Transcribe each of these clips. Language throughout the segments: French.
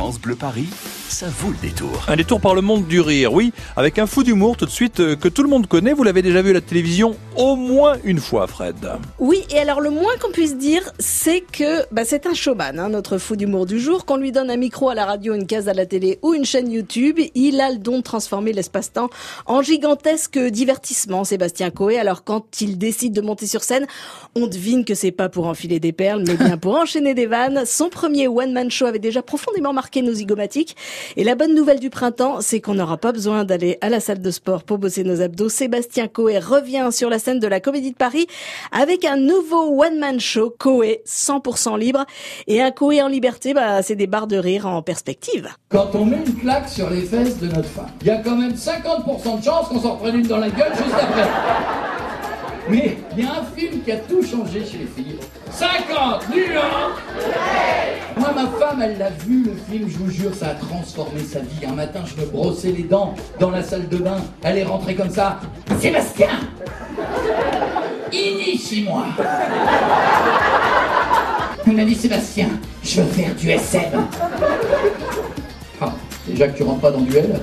France Bleu Paris, ça vaut le détour. Un détour par le monde du rire, oui, avec un fou d'humour tout de suite euh, que tout le monde connaît. Vous l'avez déjà vu à la télévision au moins une fois, Fred. Oui, et alors le moins qu'on puisse dire, c'est que bah, c'est un showman, hein, notre fou d'humour du jour. Qu'on lui donne un micro à la radio, une case à la télé ou une chaîne YouTube, il a le don de transformer l'espace-temps en gigantesque divertissement, Sébastien Coé. Alors quand il décide de monter sur scène, on devine que c'est pas pour enfiler des perles, mais bien pour enchaîner des vannes. Son premier one-man show avait déjà profondément marqué nos zygomatiques. Et la bonne nouvelle du printemps, c'est qu'on n'aura pas besoin d'aller à la salle de sport pour bosser nos abdos. Sébastien Coé revient sur la scène de la Comédie de Paris avec un nouveau one-man show, Coé 100% libre. Et un Coé en liberté, bah, c'est des barres de rire en perspective. Quand on met une claque sur les fesses de notre femme, il y a quand même 50% de chances qu'on s'en reprenne une dans la gueule juste après. Mais il y a un film qui a tout changé chez les filles. 50 nuances Moi, ma femme, elle l'a vu, le film, je vous jure, ça a transformé sa vie. Un matin, je me brossais les dents dans la salle de bain. Elle est rentrée comme ça. Sébastien Initie-moi Elle m'a dit, Sébastien, je veux faire du SM. Ah, déjà que tu rentres pas dans duel?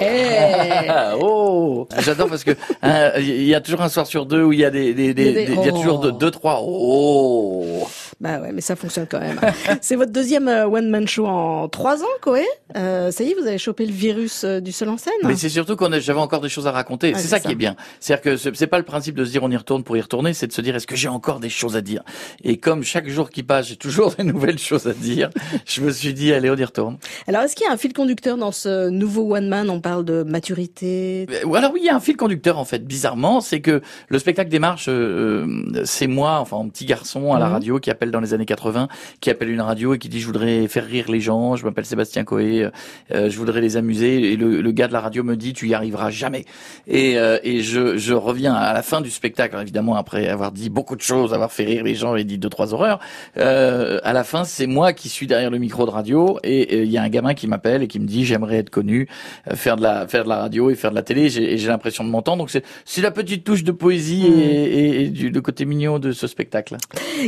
Ah, oh J'adore parce que hein, il y a toujours un soir sur deux où il y a des, des, des, Il y a des- des- il y a toujours deux, oh. deux, trois. Oh Bah ouais, mais ça fonctionne quand même. c'est votre deuxième euh, one-man show en trois ans, Coé. Euh, ça y est, vous avez chopé le virus euh, du seul en scène. Mais c'est surtout qu'on a- j'avais encore des choses à raconter. Ah, c'est ça, ça. qui est bien. C'est-à-dire que c'est pas le principe de se dire on y retourne pour y retourner, c'est de se dire est-ce que j'ai encore des choses à dire? Et comme chaque jour qui passe, j'ai toujours des nouvelles choses à dire, je me suis dit allez on y retourne. Alors, est-ce qu'il y a un fil conducteur dans ce nouveau one-man? On parle de maturité. Euh, Ou alors oui, il y a un fil conducteur en fait. Bizarrement, c'est que le spectacle démarche, euh, euh, c'est moi, enfin un petit garçon à la Mhm. radio qui appelle dans les années 80, qui appelle une radio et qui dit je voudrais faire rire les gens, je m'appelle Sébastien Coé, euh, euh, je voudrais les amuser. Et le, le gars de la radio me dit tu y arriveras jamais. Et, euh, et je, je reviens à la fin du spectacle, Alors, évidemment après avoir dit beaucoup de choses, avoir fait rire les gens et dit deux trois horreurs. Euh, à la fin, c'est moi qui suis derrière le micro de radio et il y a un gamin qui m'appelle et qui me dit j'aimerais être connu, faire de la faire de la radio et faire de la télé. J'ai- Et j'ai l'impression de m'entendre. Donc c'est c'est la petite touche de poésie et, et, et du le côté mignon de ce spectacle.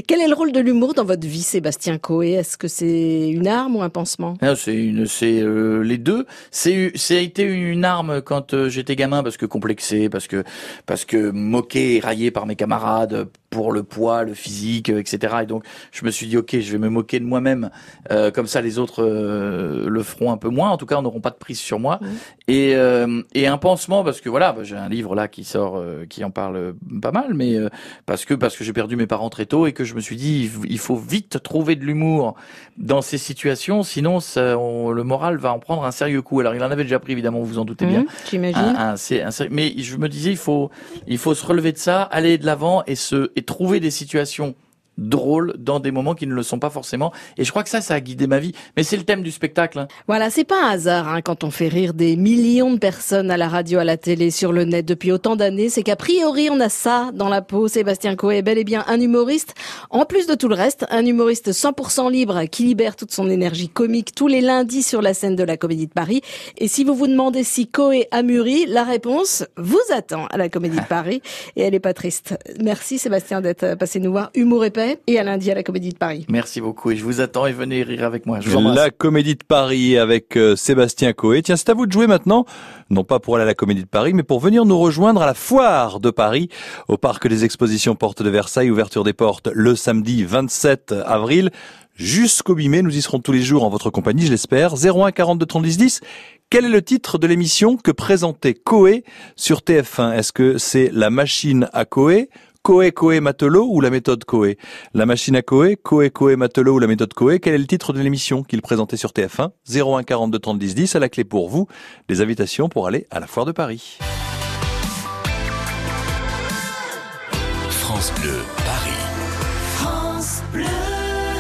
Quel est le rôle de l'humour dans votre vie, Sébastien Coé? Est-ce que c'est une arme ou un pansement? Ah, C'est une, c'est euh, les deux. C'est, a été une arme quand euh, j'étais gamin parce que complexé, parce que, parce que moqué, raillé par mes camarades pour le poids, le physique, euh, etc. Et donc je me suis dit ok, je vais me moquer de moi-même. Euh, comme ça, les autres euh, le feront un peu moins. En tout cas, n'auront pas de prise sur moi. Mhm. Et, euh, et un pansement parce que voilà, bah, j'ai un livre là qui sort, euh, qui en parle euh, pas mal, mais euh, parce que parce que j'ai perdu mes parents très tôt et que je me suis dit il faut vite trouver de l'humour dans ces situations, sinon ça, on- le moral va en prendre un sérieux coup. Alors il en avait déjà pris évidemment, vous vous en doutez bien. Hum, J'imagine. Un- un- c'est un sérieux- mais je me disais il faut il faut se relever de ça, aller de l'avant et se trouver des situations drôles dans des moments qui ne le sont pas forcément. Et je crois que ça, ça a guidé ma vie. Mais c'est le thème du spectacle. hein. Voilà, c'est pas un hasard hein, quand on fait rire des millions de personnes à la radio, à la télé, sur le net depuis autant d'années. C'est qu'a priori, on a ça dans la peau. Sébastien Coé est bel et bien un humoriste. En plus de tout le reste, un humoriste 100% libre qui libère toute son énergie comique tous les lundis sur la scène de la Comédie de Paris. Et si vous vous demandez si Coé a mûri, la réponse vous attend à la Comédie de Paris. Et elle est pas triste. Merci Sébastien d'être passé nous voir. Humour épais et à lundi à la Comédie de Paris. Merci beaucoup et je vous attends et venez rire avec moi. Je vous embrasse. La Comédie de Paris avec euh, Sébastien Coé. Tiens, c'est à vous de jouer maintenant, non pas pour aller à la Comédie de Paris, mais pour venir nous rejoindre à la Foire de Paris, au Parc des Expositions Porte de Versailles, ouverture des portes le samedi 27 avril. Jusqu'au 8 mai, nous y serons tous les jours en votre compagnie, je l'espère. 01 42 30 10 10. Quel est le titre de l'émission que présentait Coé sur TF1 Est-ce que c'est La machine à Coé Coé Coé Matelot ou la méthode Coé La machine à Coé, Coé Coé Matelot ou la méthode Coé Quel est le titre de l'émission qu'il présentait sur TF1 01 42 30 10 10 à la clé pour vous, les invitations pour aller à la foire de Paris. France Bleu Paris. France Bleu.